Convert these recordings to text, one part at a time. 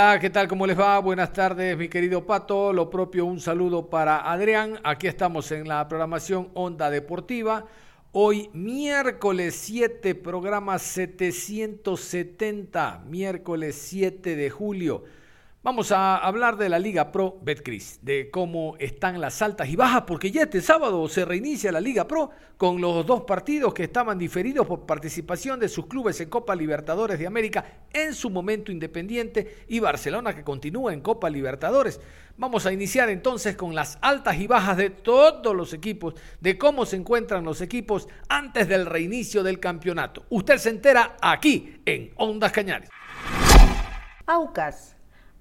Hola, ¿qué tal? ¿Cómo les va? Buenas tardes, mi querido Pato. Lo propio, un saludo para Adrián. Aquí estamos en la programación Onda Deportiva. Hoy miércoles 7, programa 770, miércoles 7 de julio. Vamos a hablar de la Liga Pro Betcris, de cómo están las altas y bajas, porque ya este sábado se reinicia la Liga Pro con los dos partidos que estaban diferidos por participación de sus clubes en Copa Libertadores de América en su momento independiente y Barcelona que continúa en Copa Libertadores. Vamos a iniciar entonces con las altas y bajas de todos los equipos, de cómo se encuentran los equipos antes del reinicio del campeonato. Usted se entera aquí en Ondas Cañares. Aucas,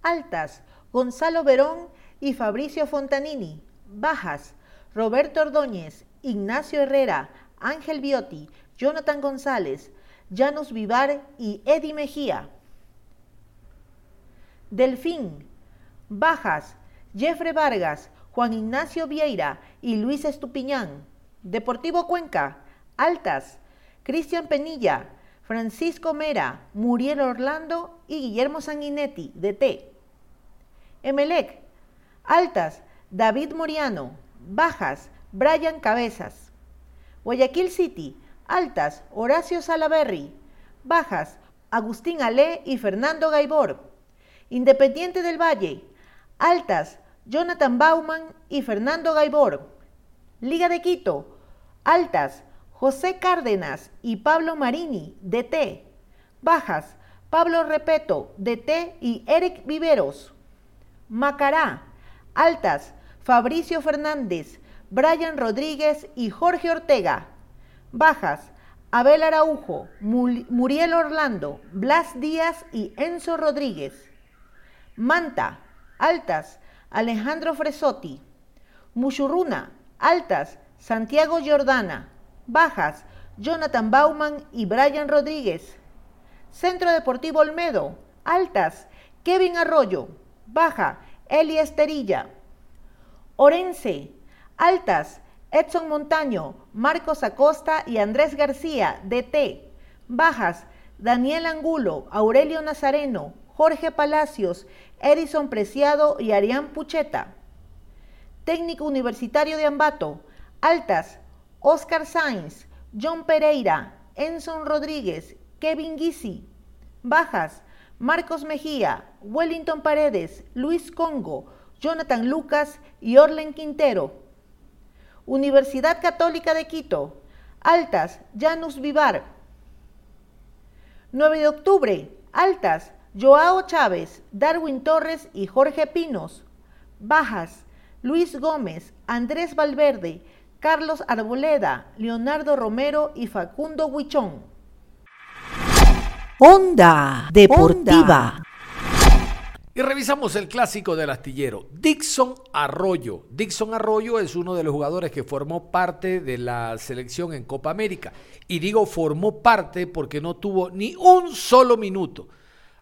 altas, Gonzalo Verón y Fabricio Fontanini. Bajas, Roberto Ordóñez, Ignacio Herrera, Ángel Biotti, Jonathan González, Janus Vivar y Eddie Mejía. Delfín, bajas, Jeffrey Vargas, Juan Ignacio Vieira y Luis Estupiñán. Deportivo Cuenca, altas, Cristian Penilla, Francisco Mera, Muriel Orlando y Guillermo Sanguinetti, DT. Emelec, altas, David Moriano, bajas, Brian Cabezas. Guayaquil City, altas, Horacio Salaberry, bajas, Agustín Ale y Fernando Gaibor. Independiente del Valle, altas, Jonathan Bauman y Fernando Gaibor. Liga de Quito, altas, José Cárdenas y Pablo Marini, DT. Bajas, Pablo Repeto, DT y Eric Viveros. Macará, altas, Fabricio Fernández, Brian Rodríguez y Jorge Ortega. Bajas, Abel Araujo, Muriel Orlando, Blas Díaz y Enzo Rodríguez. Manta, altas, Alejandro Fresotti. Muchurruna, altas, Santiago Jordana. Bajas, Jonathan Bauman y Brian Rodríguez. Centro Deportivo Olmedo, altas, Kevin Arroyo. Baja, Eli Esterilla. Orense, altas, Edson Montaño, Marcos Acosta y Andrés García, DT. Bajas, Daniel Angulo, Aurelio Nazareno, Jorge Palacios, Edison Preciado y Arián Pucheta. Técnico Universitario de Ambato, altas, Oscar Sainz, John Pereira, Enson Rodríguez, Kevin Guisi. Bajas, Marcos Mejía, Wellington Paredes, Luis Congo, Jonathan Lucas y Orlen Quintero. Universidad Católica de Quito, altas, Janus Vivar. 9 de octubre, altas, Joao Chávez, Darwin Torres y Jorge Pinos. Bajas, Luis Gómez, Andrés Valverde, Carlos Arboleda, Leonardo Romero y Facundo Huichón. Onda Deportiva. Y revisamos el clásico del astillero, Dixon Arroyo. Dixon Arroyo es uno de los jugadores que formó parte de la selección en Copa América. Y digo formó parte porque no tuvo ni un solo minuto.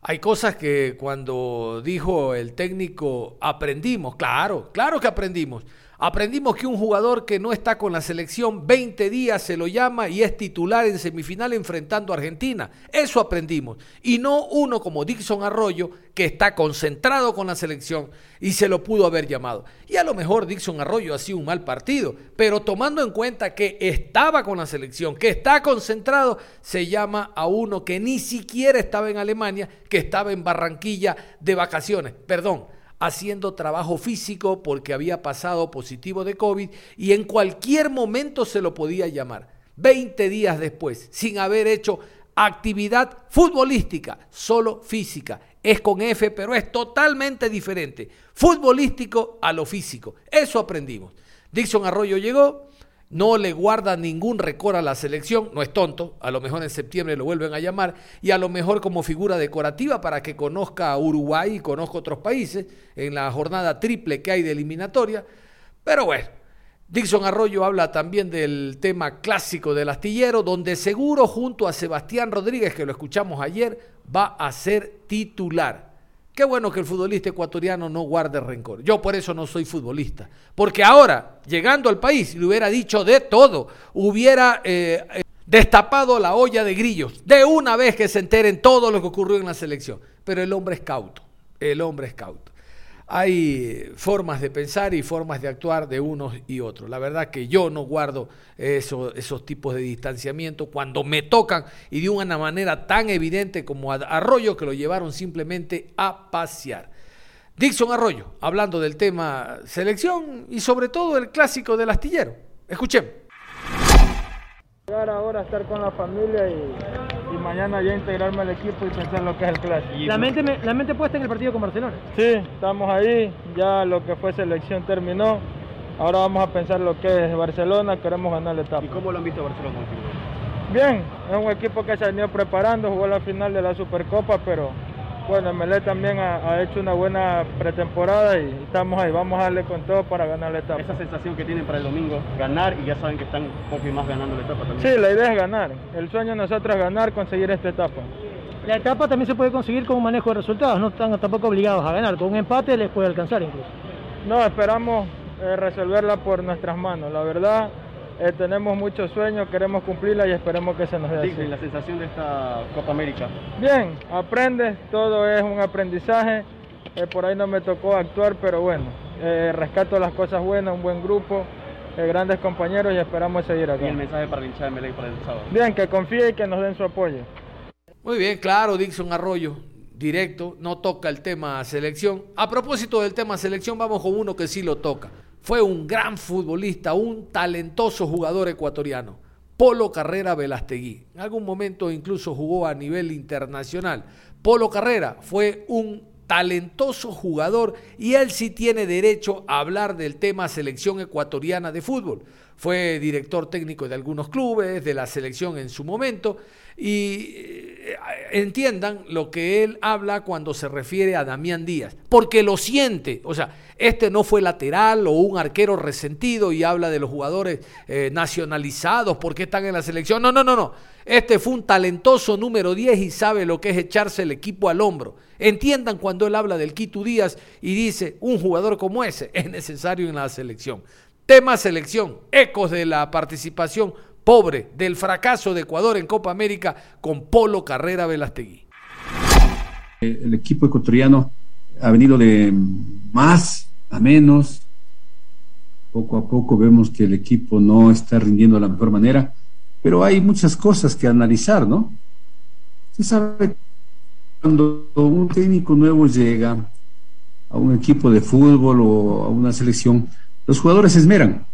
Hay cosas que cuando dijo el técnico aprendimos, claro, claro que aprendimos. Aprendimos que un jugador que no está con la selección 20 días se lo llama y es titular en semifinal enfrentando a Argentina. Eso aprendimos. Y no uno como Dixon Arroyo que está concentrado con la selección y se lo pudo haber llamado. Y a lo mejor Dixon Arroyo ha sido un mal partido, pero tomando en cuenta que estaba con la selección, que está concentrado, se llama a uno que ni siquiera estaba en Alemania, que estaba en Barranquilla de vacaciones. Perdón haciendo trabajo físico porque había pasado positivo de COVID y en cualquier momento se lo podía llamar. 20 días después, sin haber hecho actividad futbolística, solo física. Es con F, pero es totalmente diferente. Futbolístico a lo físico. Eso aprendimos. Dixon Arroyo llegó, no le guarda ningún récord a la selección, no es tonto, a lo mejor en septiembre lo vuelven a llamar y a lo mejor como figura decorativa para que conozca a Uruguay y conozca otros países en la jornada triple que hay de eliminatoria. Pero bueno, Dixon Arroyo habla también del tema clásico del astillero, donde seguro junto a Sebastián Rodríguez, que lo escuchamos ayer, va a ser titular. Qué bueno que el futbolista ecuatoriano no guarde rencor. Yo por eso no soy futbolista. Porque ahora, llegando al país, le hubiera dicho de todo. Hubiera eh, destapado la olla de grillos. De una vez que se enteren todo lo que ocurrió en la selección. Pero el hombre es cauto. El hombre es cauto hay formas de pensar y formas de actuar de unos y otros. La verdad que yo no guardo esos tipos de distanciamiento cuando me tocan y de una manera tan evidente como Arroyo que lo llevaron simplemente a pasear. Dixon Arroyo, hablando del tema selección y sobre todo el clásico del astillero. Escuchemos. Llegar ahora estar con la familia y, mañana ya integrarme al equipo y pensar lo que es el clásico. La mente, la mente puesta en el partido con Barcelona. Sí, estamos ahí, ya lo que fue selección terminó. Ahora vamos a pensar lo que es Barcelona, queremos ganar la etapa. ¿Y cómo lo han visto Barcelona? Bien, es un equipo que se ha venido preparando, jugó la final de la Supercopa, pero bueno, Melé también ha, hecho una buena pretemporada y estamos ahí, vamos a darle con todo para ganar la etapa. Esa sensación que tienen para el domingo, ganar y ya saben que están un poco más ganando la etapa también. Sí, la idea es ganar. El sueño de nosotros es ganar, conseguir esta etapa. La etapa también se puede conseguir con un manejo de resultados, no están tampoco obligados a ganar, con un empate les puede alcanzar incluso. No, esperamos eh, resolverla por nuestras manos. La verdad, eh, tenemos muchos sueños, queremos cumplirla y esperemos que se nos dé así. la sensación de esta Copa América? Bien, aprendes, todo es un aprendizaje. Eh, por ahí no me tocó actuar, pero bueno, eh, rescato las cosas buenas, un buen grupo, grandes compañeros y esperamos seguir acá. ¿Y el mensaje para el hincha de para el sábado? Bien, que confíe y que nos den su apoyo. Muy bien, claro, Dixon Arroyo, directo, no toca el tema selección. A propósito del tema selección, vamos con uno que sí lo toca. Fue un gran futbolista, un talentoso jugador ecuatoriano. Polo Carrera Velastegui. En algún momento incluso jugó a nivel internacional. Polo Carrera fue un talentoso jugador y él sí tiene derecho a hablar del tema selección ecuatoriana de fútbol. Fue director técnico de algunos clubes, de la selección en su momento y eh, entiendan lo que él habla cuando se refiere a Damián Díaz, porque lo siente, o sea, este no fue lateral o un arquero resentido y habla de los jugadores eh, nacionalizados, porque están en la selección, no, no, no, no, este fue un talentoso número 10 y sabe lo que es echarse el equipo al hombro. Entiendan cuando él habla del Quito Díaz y dice, un jugador como ese es necesario en la selección. Tema selección, ecos de la participación pobre del fracaso de Ecuador en Copa América con Polo Carrera Velastegui. El equipo ecuatoriano ha venido de más a menos. Poco a poco vemos que el equipo no está rindiendo de la mejor manera, pero hay muchas cosas que analizar, ¿no? Usted sabe, cuando un técnico nuevo llega a un equipo de fútbol o a una selección, los jugadores se esmeran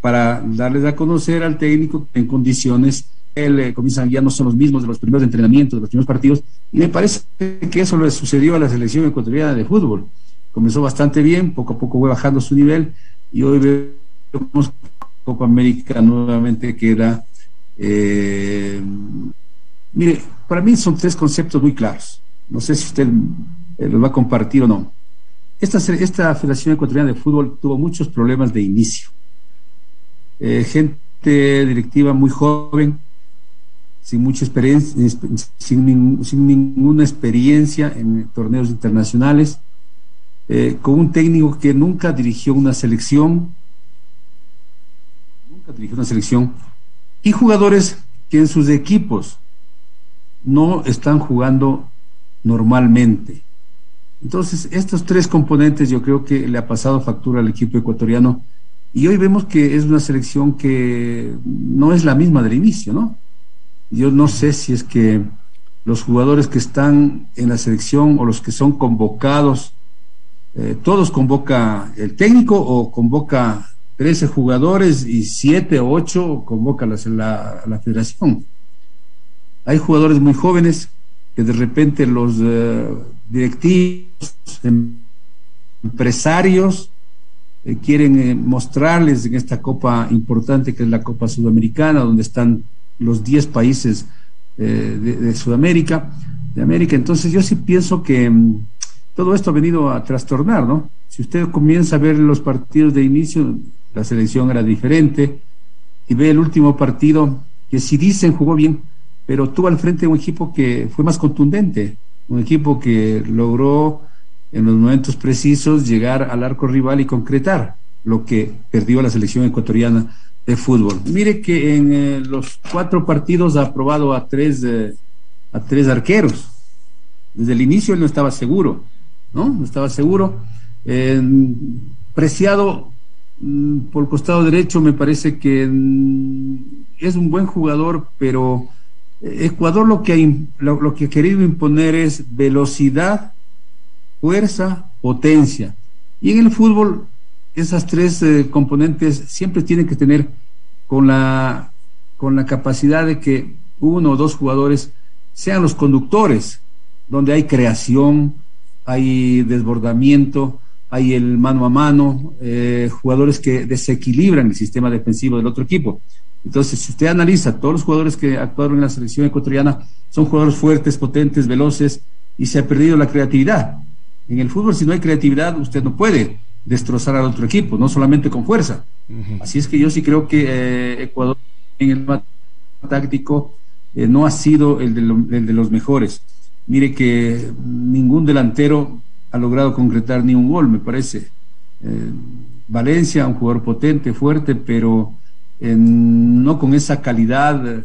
para darles a conocer al técnico en condiciones él eh, comienzan ya no son los mismos de los primeros entrenamientos, de los primeros partidos, y me parece que eso le sucedió a la selección ecuatoriana de fútbol. Comenzó bastante bien, poco a poco fue bajando su nivel, y hoy vemos Copa América nuevamente queda. Eh, mire, para mí son tres conceptos muy claros. No sé si usted eh, los va a compartir o no. Esta, esta Federación Ecuatoriana de Fútbol tuvo muchos problemas de inicio eh, gente directiva muy joven, sin mucha experiencia, sin, sin ninguna experiencia en torneos internacionales, eh, con un técnico que nunca dirigió una selección, nunca dirigió una selección, y jugadores que en sus equipos no están jugando normalmente. Entonces, estos tres componentes yo creo que le ha pasado factura al equipo ecuatoriano y hoy vemos que es una selección que no es la misma del inicio, ¿no? Yo no sé si es que los jugadores que están en la selección o los que son convocados, eh, todos convoca el técnico o convoca 13 jugadores y 7 o 8 convoca la, la, federación. Hay jugadores muy jóvenes que de repente los eh, directivos, empresarios, eh, quieren eh, mostrarles en esta copa importante que es la Copa Sudamericana, donde están los 10 países de, de, Sudamérica, de América. Entonces yo sí pienso que mm, todo esto ha venido a trastornar, ¿no? Si usted comienza a ver los partidos de inicio, la selección era diferente, y ve el último partido, que si dicen jugó bien, pero tuvo al frente un equipo que fue más contundente, un equipo que logró en los momentos precisos llegar al arco rival y concretar lo que perdió la selección ecuatoriana de fútbol. Mire que en eh, los cuatro partidos ha aprobado a tres, eh, a tres arqueros. Desde el inicio él no estaba seguro, ¿no? No estaba seguro. preciado mm, por el costado derecho me parece que mm, es un buen jugador, pero Ecuador lo que, lo, que ha querido imponer es velocidad, fuerza, potencia. Y en el fútbol, esas tres eh, componentes siempre tienen que tener con la, con la capacidad de que uno o dos jugadores sean los conductores, donde hay creación, hay desbordamiento, hay el mano a mano, eh, jugadores que desequilibran el sistema defensivo del otro equipo. Entonces, si usted analiza, todos los jugadores que actuaron en la selección ecuatoriana son jugadores fuertes, potentes, veloces, y se ha perdido la creatividad. En el fútbol, si no hay creatividad, usted no puede destrozar al otro equipo, no solamente con fuerza. Así es que yo sí creo que eh, Ecuador en el táctico eh, no ha sido el de, los mejores. Mire que ningún delantero ha logrado concretar ni un gol, me parece. Eh, Valencia, un jugador potente, fuerte, pero no con esa calidad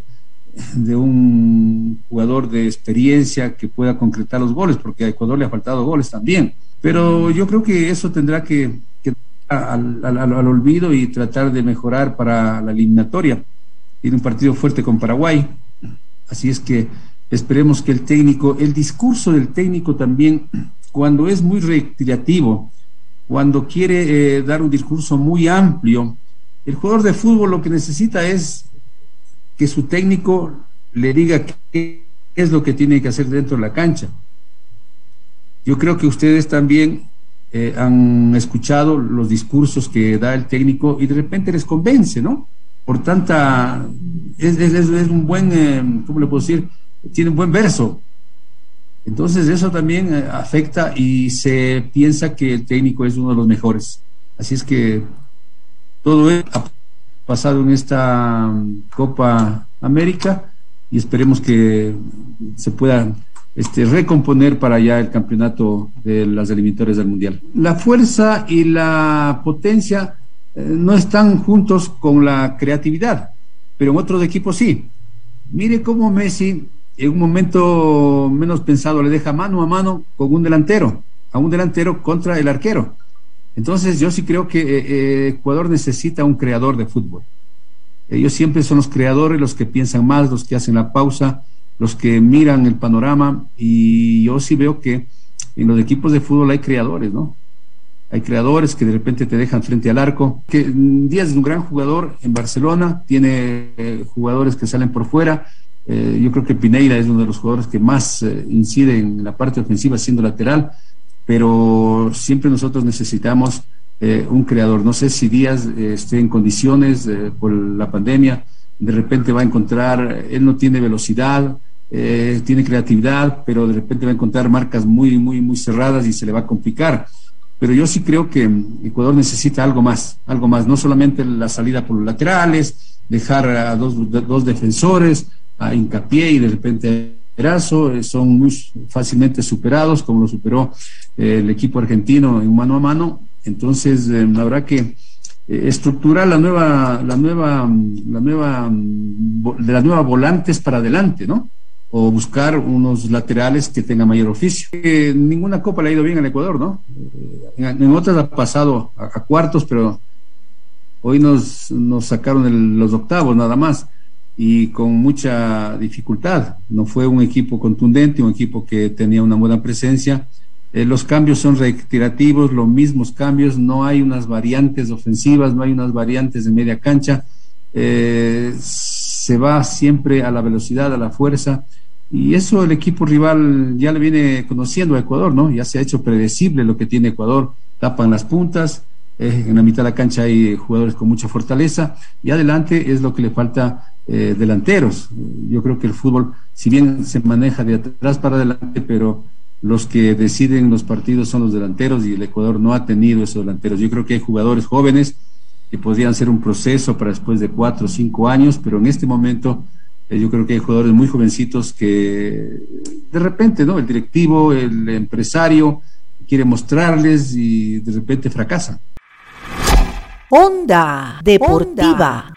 de un jugador de experiencia que pueda concretar los goles, porque a Ecuador le ha faltado goles también. Pero yo creo que eso tendrá que, que al, al, olvido y tratar de mejorar para la eliminatoria. Tiene un partido fuerte con Paraguay, así es que esperemos que el técnico, el discurso del técnico también, cuando es muy recreativo, cuando quiere eh, dar un discurso muy amplio, el jugador de fútbol lo que necesita es que su técnico le diga qué es lo que tiene que hacer dentro de la cancha. Yo creo que ustedes también eh, han escuchado los discursos que da el técnico y de repente les convence, ¿no? Por tanta, es, un buen, eh, ¿cómo le puedo decir? Tiene un buen verso. Entonces eso también eh, afecta y se piensa que el técnico es uno de los mejores. Así es que todo ha pasado en esta mm, Copa América y esperemos que se pueda este, recomponer para ya el campeonato de las eliminatorias del Mundial. La fuerza y la potencia eh, no están juntos con la creatividad, pero en otros equipos sí. Mire cómo Messi en un momento menos pensado le deja mano a mano con un delantero, a un delantero contra el arquero. Entonces yo sí creo que eh, eh, Ecuador necesita un creador de fútbol. Ellos siempre son los creadores, los que piensan más, los que hacen la pausa, los que miran el panorama y yo sí veo que en los equipos de fútbol hay creadores, ¿no? Hay creadores que de repente te dejan frente al arco. Que mm, Díaz es un gran jugador en Barcelona, tiene eh, jugadores que salen por fuera. yo creo que Pineira es uno de los jugadores que más incide en la parte ofensiva siendo lateral pero siempre nosotros necesitamos eh, un creador. No sé si Díaz eh, esté en condiciones eh, por la pandemia, de repente va a encontrar, él no tiene velocidad, tiene creatividad, pero de repente va a encontrar marcas muy, muy, muy cerradas y se le va a complicar. Pero yo sí creo que Ecuador necesita algo más, algo más, no solamente la salida por los laterales, dejar a dos, dos defensores, a hincapié y de repente Erazo, son muy fácilmente superados, como lo superó eh, el equipo argentino en mano a mano. Entonces, eh, habrá que eh, estructurar la nueva, la nueva, la nueva, de las nuevas volantes para adelante, ¿no? O buscar unos laterales que tengan mayor oficio. ninguna copa le ha ido bien al Ecuador, ¿no? En, otras ha pasado a, cuartos, pero hoy nos, nos sacaron los octavos nada más y con mucha dificultad. No fue un equipo contundente, un equipo que tenía una buena presencia. Eh, los cambios son reiterativos, los mismos cambios, no hay unas variantes ofensivas, no hay unas variantes de media cancha. Eh, se va siempre a la velocidad, a la fuerza. Y eso el equipo rival ya le viene conociendo a Ecuador, ¿no? Ya se ha hecho predecible lo que tiene Ecuador. Tapan las puntas, eh, en la mitad de la cancha hay jugadores con mucha fortaleza y adelante es lo que le falta eh, delanteros. Yo creo que el fútbol, si bien se maneja de atrás para adelante, pero los que deciden los partidos son los delanteros y el Ecuador no ha tenido esos delanteros. Yo creo que hay jugadores jóvenes que podrían ser un proceso para después de cuatro o cinco años, pero en este momento eh, yo creo que hay jugadores muy jovencitos que de repente, ¿no? El directivo, el empresario quiere mostrarles y de repente fracasan. Onda Deportiva.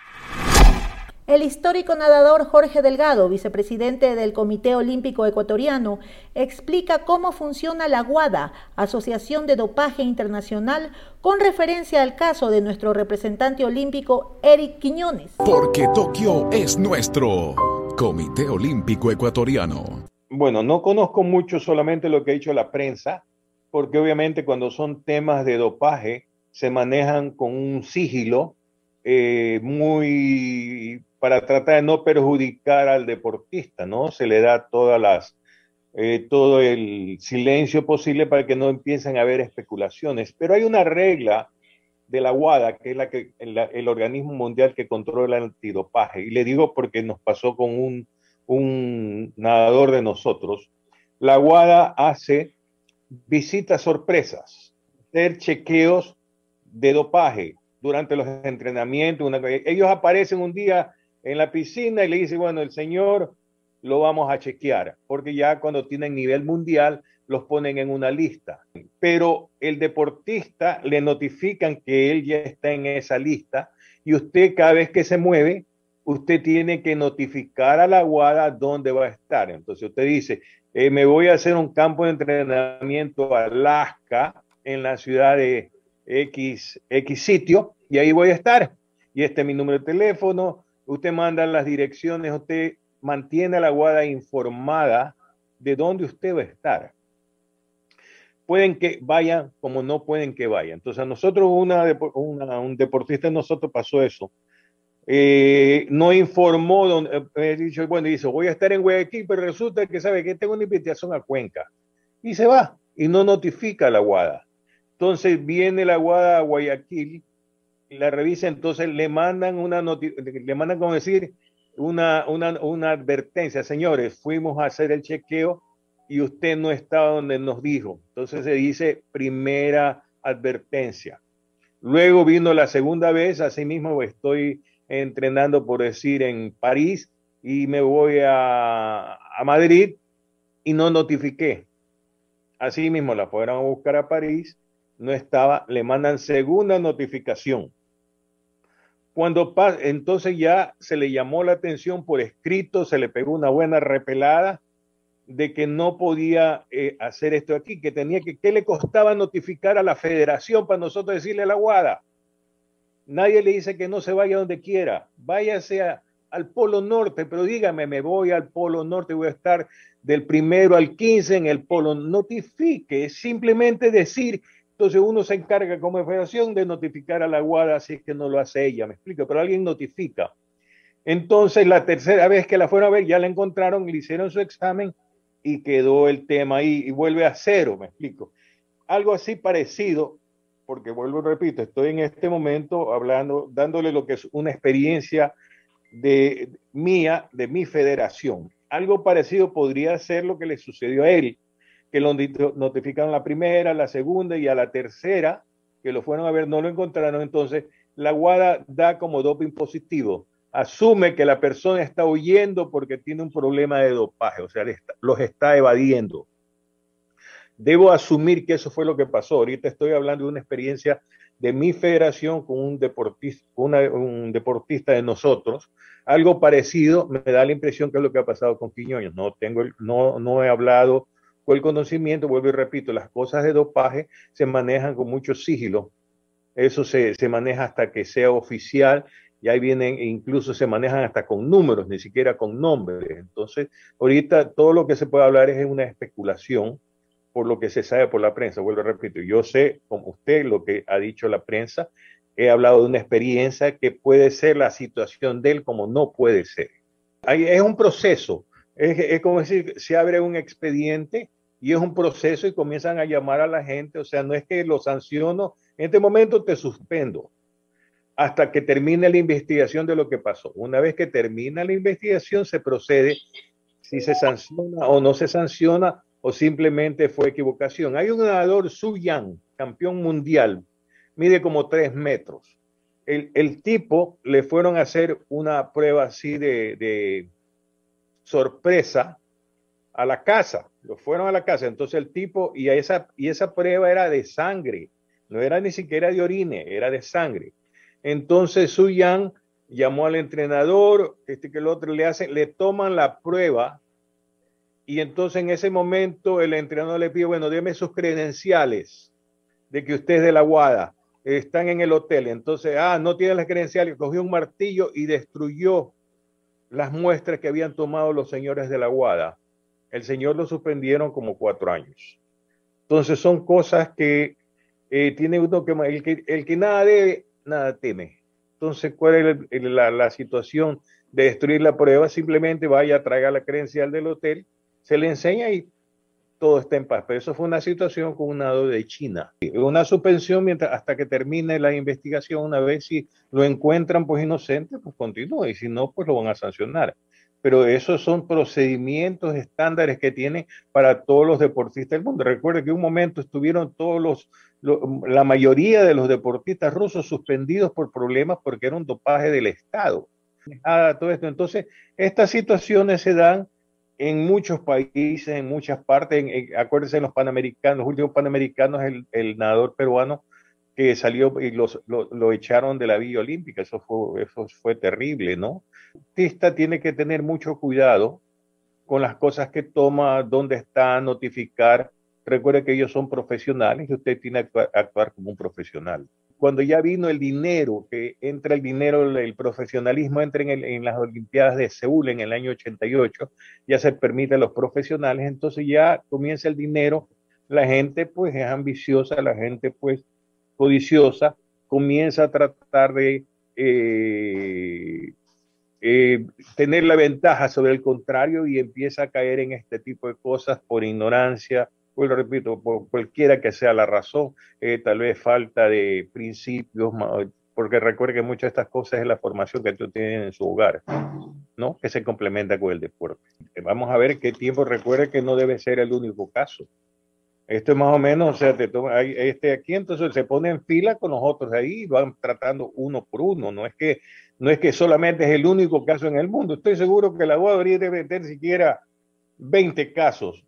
El histórico nadador Jorge Delgado, vicepresidente del Comité Olímpico Ecuatoriano, explica cómo funciona la WADA, Asociación de Dopaje Internacional, con referencia al caso de nuestro representante olímpico Eric Quiñones. Porque Tokio es nuestro Comité Olímpico Ecuatoriano. Bueno, no conozco mucho solamente lo que ha dicho la prensa, porque obviamente cuando son temas de dopaje, se manejan con un sigilo eh, muy para tratar de no perjudicar al deportista, ¿no? Se le da todas las, eh, todo el silencio posible para que no empiecen a haber especulaciones. Pero hay una regla de la WADA, que es la que, el organismo mundial que controla el antidopaje. Y le digo porque nos pasó con un, un nadador de nosotros. La WADA hace visitas sorpresas, hacer chequeos de dopaje durante los entrenamientos. ellos aparecen un día en la piscina y le dicen, bueno, el señor lo vamos a chequear, porque ya cuando tienen nivel mundial los ponen en una lista. Pero el deportista le notifican que él ya está en esa lista y usted cada vez que se mueve, usted tiene que notificar a la guada dónde va a estar. Entonces usted dice, eh, me voy a hacer un campo de entrenamiento a Alaska en la ciudad de X, X sitio y ahí voy a estar. Y este es mi número de teléfono. Usted manda las direcciones, usted mantiene a la guada informada de dónde usted va a estar. Pueden que vayan como no pueden que vayan. Entonces a nosotros, una, un deportista de nosotros pasó eso. Eh, no informó, donde, eh, dicho, bueno, dice, voy a estar en Guayaquil, pero resulta que sabe que tengo una invitación a Cuenca. Y se va y no notifica a la Guada. Entonces viene la Guada a Guayaquil, la revisa, entonces le mandan una le mandan como decir una, una, una advertencia, señores, fuimos a hacer el chequeo y usted no estaba donde nos dijo. Entonces se dice primera advertencia. Luego vino la segunda vez, así mismo estoy entrenando, por decir, en París y me voy a, a Madrid y no notifiqué. Así mismo la fueron a buscar a París no estaba, le mandan segunda notificación. Cuando pasa, entonces ya se le llamó la atención por escrito, se le pegó una buena repelada de que no podía eh, hacer esto aquí, que tenía que, ¿qué le costaba notificar a la federación para nosotros decirle a la guada? Nadie le dice que no se vaya donde quiera, váyase al Polo Norte, pero dígame, me voy al Polo Norte, voy a estar del primero al 15 en el Polo. Notifique, simplemente decir entonces uno se encarga como federación de notificar a la guada si es que no lo hace ella, me explico, pero alguien notifica. Entonces la tercera vez que la fueron a ver ya la encontraron, le hicieron su examen y quedó el tema ahí y vuelve a cero, me explico. Algo así parecido, porque vuelvo, repito, estoy en este momento hablando, dándole lo que es una experiencia de mía, de mi federación. Algo parecido podría ser lo que le sucedió a él que lo notificaron la primera, la segunda y a la tercera, que lo fueron a ver, no lo encontraron. Entonces, la guada da como doping positivo. Asume que la persona está huyendo porque tiene un problema de dopaje, o sea, los está evadiendo. Debo asumir que eso fue lo que pasó. Ahorita estoy hablando de una experiencia de mi federación con un deportista, un deportista de nosotros. Algo parecido me da la impresión que es lo que ha pasado con Quiñones. No, tengo, no, no he hablado el conocimiento, vuelvo y repito, las cosas de dopaje se manejan con mucho sigilo. Eso se, maneja hasta que sea oficial y ahí vienen, incluso se manejan hasta con números, ni siquiera con nombres. Entonces, ahorita todo lo que se puede hablar es una especulación por lo que se sabe por la prensa. Vuelvo y repito, yo sé, como usted, lo que ha dicho la prensa, he hablado de una experiencia que puede ser la situación de él como no puede ser. es un proceso, es, es como decir, se abre un expediente y es un proceso y comienzan a llamar a la gente, o sea, no es que lo sanciono En este momento te suspendo hasta que termine la investigación de lo que pasó. Una vez que termina la investigación, se procede si se sanciona o no se sanciona o simplemente fue equivocación. Hay un nadador, Su Yang, campeón mundial, mide como tres metros. El, tipo le fueron a hacer una prueba así de, de sorpresa a la casa, lo fueron a la casa, entonces el tipo, y, esa, y esa prueba era de sangre, no era ni siquiera de orine, era de sangre. Entonces Su Yang llamó al entrenador, este que el otro le hace, le toman la prueba y entonces en ese momento el entrenador le pide, bueno, déme sus credenciales de que usted es de la Guada, están en el hotel. Entonces, ah, no tiene las credenciales, cogió un martillo y destruyó las muestras que habían tomado los señores de la Guada. El señor lo suspendieron como cuatro años. Entonces son cosas que eh, tiene uno que el, que el que nada debe, nada teme. Entonces, ¿cuál es la, situación de destruir la prueba? Simplemente vaya, traiga la credencial del hotel, se le enseña y todo está en paz. Pero eso fue una situación con un nado de China. Una suspensión mientras, hasta que termine la investigación. Una vez si lo encuentran pues inocente, pues continúa. Y si no, pues lo van a sancionar. Pero esos son procedimientos estándares que tienen para todos los deportistas del mundo. Recuerde que un momento estuvieron todos los, la mayoría de los deportistas rusos suspendidos por problemas porque era un dopaje del Estado. todo esto. Entonces, estas situaciones se dan en muchos países, en muchas partes, acuérdense en los panamericanos, los últimos panamericanos, el nadador peruano que salió y los, lo, echaron de la Villa Olímpica, eso fue, eso fue terrible, ¿no? El tiene que tener mucho cuidado con las cosas que toma, dónde está, notificar. Recuerde que ellos son profesionales y usted tiene que actuar como un profesional cuando ya vino el dinero, que entra el dinero, el profesionalismo entra en, las Olimpiadas de Seúl en el año 88, ya se permite a los profesionales, entonces ya comienza el dinero, la gente pues es ambiciosa, la gente pues codiciosa, comienza a tratar de eh, eh, tener la ventaja sobre el contrario y empieza a caer en este tipo de cosas por ignorancia, pues lo repito, por cualquiera que sea la razón, eh, tal vez falta de principios, porque recuerde que muchas de estas cosas es la formación que tú tienes en su hogar, ¿no? Que se complementa con el deporte. Vamos a ver qué tiempo, recuerde que no debe ser el único caso. Esto es más o menos, o sea, te toma, este aquí, entonces se pone en fila con los otros ahí y van tratando uno por uno. No es que, no es que solamente es el único caso en el mundo. Estoy seguro que la UAD debe tener siquiera 20 casos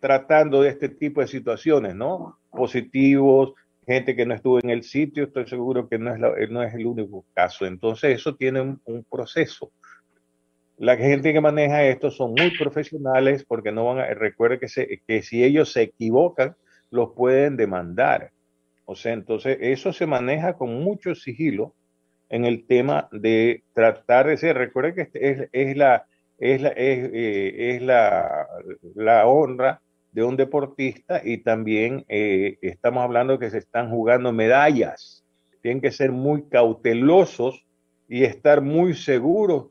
tratando de este tipo de situaciones, ¿no? Positivos, gente que no estuvo en el sitio, estoy seguro que no es, no es el único caso. Entonces, eso tiene un, proceso. La gente que maneja esto son muy profesionales porque no van a, recuerde que, se, que si ellos se equivocan, los pueden demandar. O sea, entonces eso se maneja con mucho sigilo en el tema de tratar de ser, recuerde que es, es la, es la, es, eh, es la, la honra de un deportista y también eh, estamos hablando que se están jugando medallas. Tienen que ser muy cautelosos y estar muy seguros.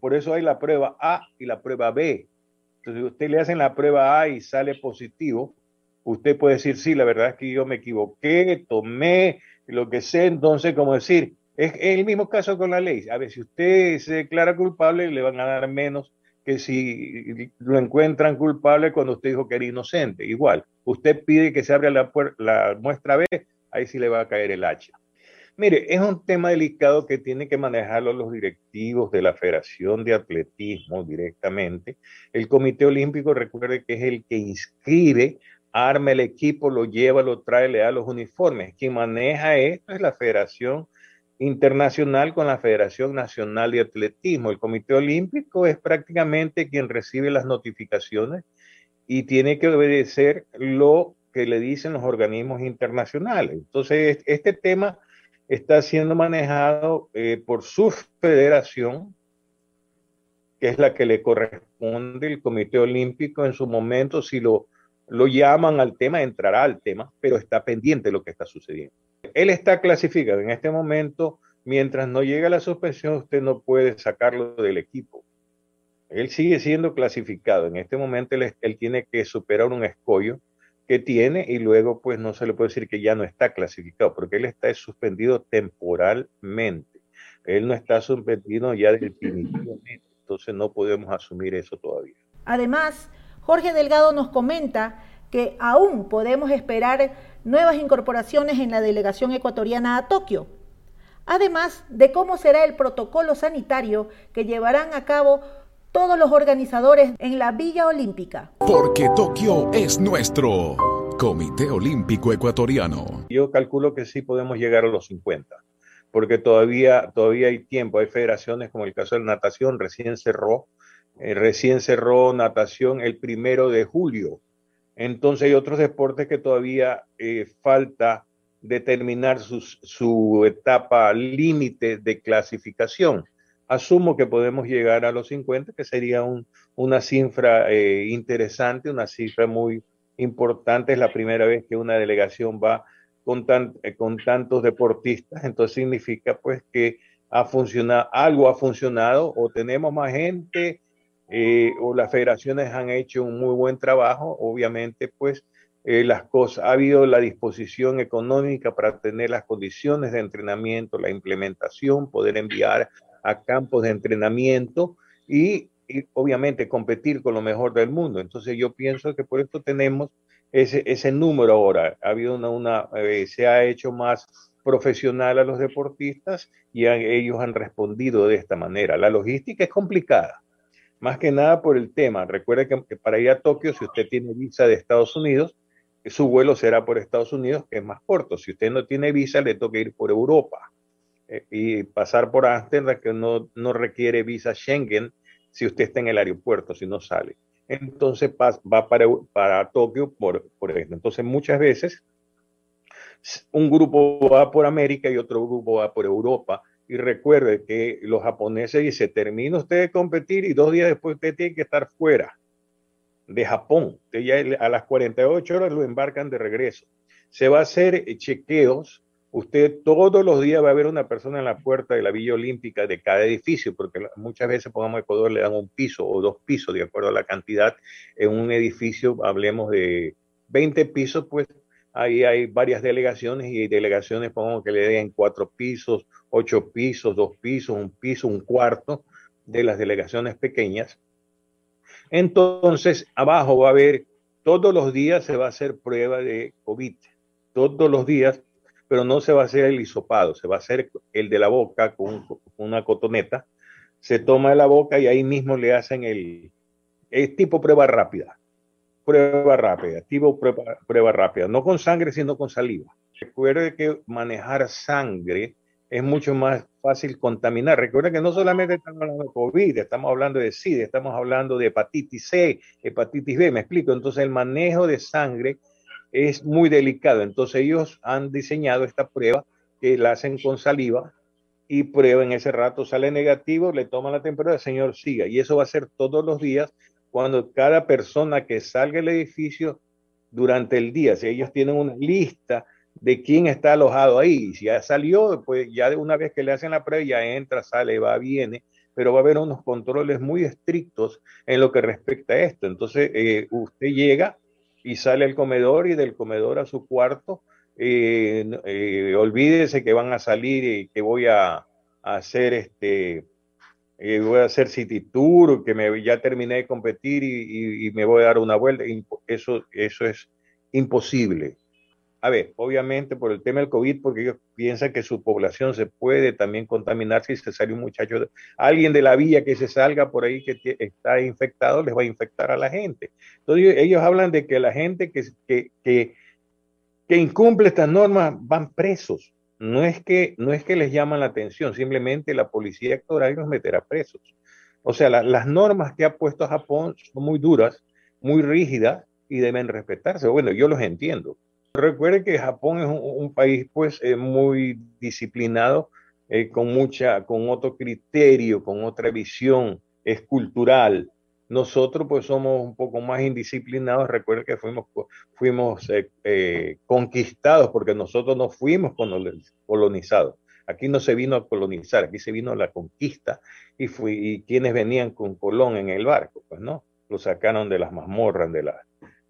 Por eso hay la prueba A y la prueba B. Entonces, si usted le hacen la prueba A y sale positivo, usted puede decir, sí, la verdad es que yo me equivoqué, tomé lo que sé. Entonces, como decir, es el mismo caso con la ley. A ver, si usted se declara culpable, le van a dar menos que si lo encuentran culpable cuando usted dijo que era inocente. Igual, usted pide que se abra la, la muestra B, ahí sí le va a caer el hacha. Mire, es un tema delicado que tienen que manejarlo los directivos de la Federación de Atletismo directamente. El Comité Olímpico, recuerde que es el que inscribe, arma el equipo, lo lleva, lo trae, le da los uniformes. Quien maneja esto es la Federación internacional con la Federación Nacional de Atletismo. El Comité Olímpico es prácticamente quien recibe las notificaciones y tiene que obedecer lo que le dicen los organismos internacionales. Entonces, este tema está siendo manejado eh, por su federación, que es la que le corresponde el Comité Olímpico en su momento, si lo, lo llaman al tema, entrará al tema, pero está pendiente de lo que está sucediendo. Él está clasificado en este momento. Mientras no llega la suspensión, usted no puede sacarlo del equipo. Él sigue siendo clasificado. En este momento él, tiene que superar un escollo que tiene y luego pues no se le puede decir que ya no está clasificado, porque él está suspendido temporalmente. Él no está suspendido ya definitivamente, entonces no podemos asumir eso todavía. Además, Jorge Delgado nos comenta que aún podemos esperar nuevas incorporaciones en la delegación ecuatoriana a Tokio, además de cómo será el protocolo sanitario que llevarán a cabo todos los organizadores en la Villa Olímpica. Porque Tokio es nuestro Comité Olímpico Ecuatoriano. Yo calculo que sí podemos llegar a los 50, porque todavía, todavía hay tiempo. Hay federaciones como el caso de la natación, recién cerró, eh, recién cerró natación el primero de julio. Entonces hay otros deportes que todavía eh, falta determinar su etapa límite de clasificación asumo que podemos llegar a los 50, que sería una cifra eh, interesante, una cifra muy importante. Es la primera vez que una delegación va con, eh, con tantos deportistas, entonces significa pues que ha funcionado, algo ha funcionado o tenemos más gente eh, o las federaciones han hecho un muy buen trabajo, obviamente pues las cosas, ha habido la disposición económica para tener las condiciones de entrenamiento, la implementación, poder enviar a campos de entrenamiento y, obviamente competir con lo mejor del mundo. Entonces yo pienso que por esto tenemos ese, ese número ahora. Ha habido una, una eh, se ha hecho más profesional a los deportistas y ellos han respondido de esta manera. La logística es complicada, más que nada por el tema. Recuerde que, que para ir a Tokio, si usted tiene visa de Estados Unidos, su vuelo será por Estados Unidos, que es más corto. Si usted no tiene visa, le toca ir por Europa. Eh, y pasar por Amsterdam que no, no requiere visa Schengen si usted está en el aeropuerto, si no sale. Entonces va para, para Tokio por, por esto. Entonces muchas veces un grupo va por América y otro grupo va por Europa. Y recuerde que los japoneses dicen, termina usted de competir y dos días después usted tiene que estar fuera de Japón. ya a las 48 horas lo embarcan de regreso. Se va a hacer chequeos usted todos los días va a haber una persona en la puerta de la Villa Olímpica de cada edificio, porque muchas veces, pongamos Ecuador, le dan un piso o dos pisos, de acuerdo a la cantidad. En un edificio, hablemos de 20 pisos, pues ahí hay varias delegaciones y delegaciones, pongamos que le den cuatro pisos, ocho pisos, dos pisos, un piso, un cuarto de las delegaciones pequeñas. Entonces, abajo va a haber, todos los días se va a hacer prueba de COVID. Todos los días pero no se va a hacer el hisopado, se va a hacer el de la boca con, una cotoneta, se toma de la boca y ahí mismo le hacen el, tipo prueba rápida, prueba rápida, tipo prueba, prueba rápida, no con sangre, sino con saliva. Recuerde que manejar sangre es mucho más fácil contaminar. Recuerda que no solamente estamos hablando de COVID, estamos hablando de SIDA, estamos hablando de hepatitis C, hepatitis B, me explico. Entonces el manejo de sangre es muy delicado. Entonces ellos han diseñado esta prueba que la hacen con saliva y prueba en ese rato, sale negativo, le toman la temperatura, señor, siga. Y eso va a ser todos los días cuando cada persona que salga del edificio durante el día, si ellos tienen una lista de quién está alojado ahí, si ya salió, pues ya de una vez que le hacen la prueba, ya entra, sale, va, viene, pero va a haber unos controles muy estrictos en lo que respecta a esto. Entonces, eh, usted llega y sale al comedor y del comedor a su cuarto. Eh, eh, olvídese que van a salir y que voy a, hacer este, eh, voy a hacer city tour, que me, ya terminé de competir y, y, me voy a dar una vuelta. Eso, eso es imposible a ver, obviamente por el tema del COVID, porque ellos piensan que su población se puede también contaminar si se sale un muchacho, alguien de la villa que se salga por ahí que está infectado, les va a infectar a la gente. Entonces ellos hablan de que la gente que, incumple estas normas van presos. No es, que, no es que les llaman la atención, simplemente la policía actual los meterá presos. O sea, las normas que ha puesto Japón son muy duras, muy rígidas y deben respetarse. Bueno, yo los entiendo Recuerde que Japón es un, país pues eh, muy disciplinado, eh, con mucha, con otro criterio, con otra visión, es cultural. Nosotros pues somos un poco más indisciplinados. Recuerde que fuimos, fuimos eh, conquistados porque nosotros no fuimos colonizados. Aquí no se vino a colonizar, aquí se vino a la conquista y, fui, y quienes venían con Colón en el barco, pues no, lo sacaron de las mazmorras, de la,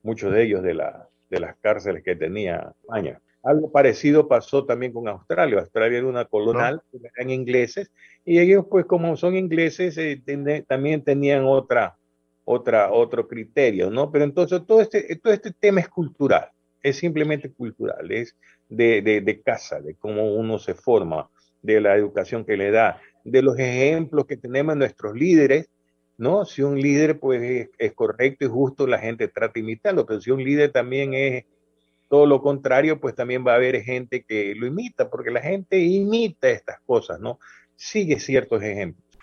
muchos de ellos de la, de las cárceles que tenía España. Algo parecido pasó también con Australia. Australia era una colonial, eran ingleses, y ellos, pues como son ingleses, eh, también tenían otra, otra, otro criterio, ¿no? Pero entonces todo este, todo este tema es cultural, es simplemente cultural, es de, de, de casa, de cómo uno se forma, de la educación que le da, de los ejemplos que tenemos nuestros líderes, ¿no? Si un líder pues es, correcto y justo, la gente trata de imitarlo, pero si un líder también es todo lo contrario, pues también va a haber gente que lo imita, porque la gente imita estas cosas, ¿no? Sigue ciertos ejemplos.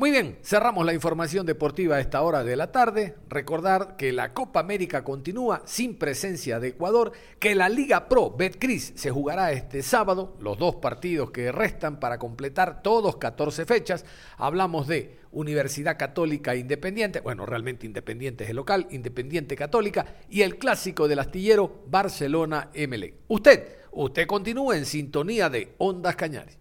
Muy bien, cerramos la información deportiva a esta hora de la tarde. Recordar que la Copa América continúa sin presencia de Ecuador, que la Liga Pro Betcris se jugará este sábado, los dos partidos que restan para completar todos 14 fechas. Hablamos de Universidad Católica Independiente, bueno, realmente Independiente es el local, Independiente Católica, y el clásico del astillero Barcelona MLE. Usted, usted continúa en sintonía de Ondas Cañares.